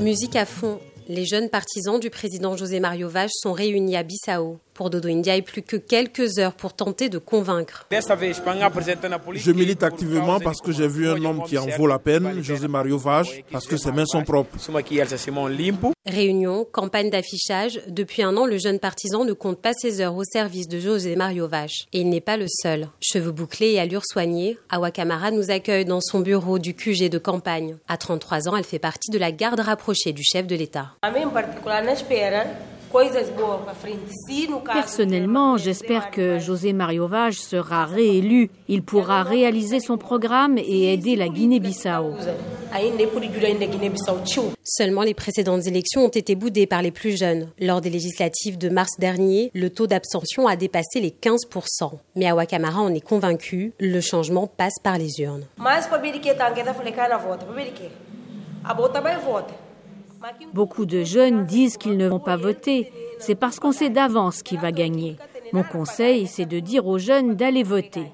Musique à fond, les jeunes partisans du président José Mario Vage sont réunis à Bissau. Pour Dodo India, il plus que quelques heures pour tenter de convaincre. Je milite activement parce que j'ai vu un homme qui en vaut la peine, José Mario Vage, parce que ses mains sont propres. Réunion, campagne d'affichage. Depuis un an, le jeune partisan ne compte pas ses heures au service de José Mario Vage. Et il n'est pas le seul. Cheveux bouclés et allure soignée, Awa Kamara nous accueille dans son bureau du QG de campagne. À 33 ans, elle fait partie de la garde rapprochée du chef de l'État. Personnellement, j'espère que José Mario Vage sera réélu. Il pourra réaliser son programme et aider la Guinée-Bissau. Seulement les précédentes élections ont été boudées par les plus jeunes. Lors des législatives de mars dernier, le taux d'abstention a dépassé les 15%. Mais Awa Kamara en est convaincu, le changement passe par les urnes. Beaucoup de jeunes disent qu'ils ne vont pas voter. C'est parce qu'on sait d'avance qui va gagner. Mon conseil, c'est de dire aux jeunes d'aller voter.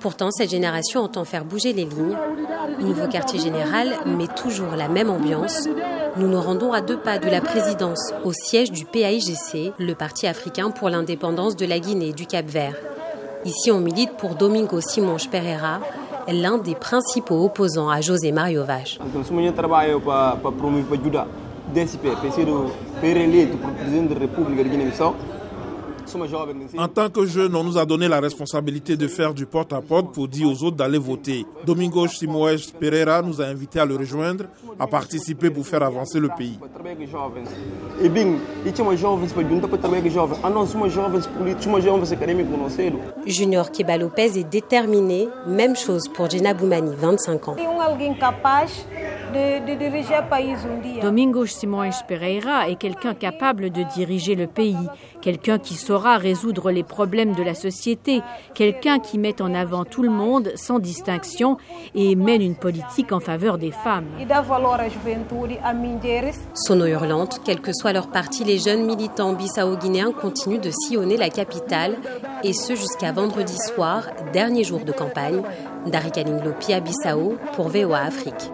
Pourtant, cette génération entend faire bouger les lignes. Nouveau quartier général, mais toujours la même ambiance. Nous nous rendons à deux pas de la présidence, au siège du PAIGC, le Parti africain pour l'indépendance de la Guinée et du Cap-Vert. Ici, on milite pour Domingo Simon Pereira, l'un des principaux opposants à José Mario Vage. En tant que jeune, on nous a donné la responsabilité de faire du porte-à-porte pour dire aux autres d'aller voter. Domingo Simoes Pereira nous a invités à le rejoindre, à participer pour faire avancer le pays. Junior Keba Lopez est déterminé. Même chose pour Gina Boumani, 25 ans. Domingo Simões Pereira est quelqu'un capable de diriger le pays, quelqu'un qui saura résoudre les problèmes de la société, quelqu'un qui met en avant tout le monde sans distinction et mène une politique en faveur des femmes. Sono hurlante, quel que soit leur parti, les jeunes militants bissau-guinéens continuent de sillonner la capitale et ce jusqu'à vendredi soir, dernier jour de campagne. Dari à Bissau pour VOA Afrique.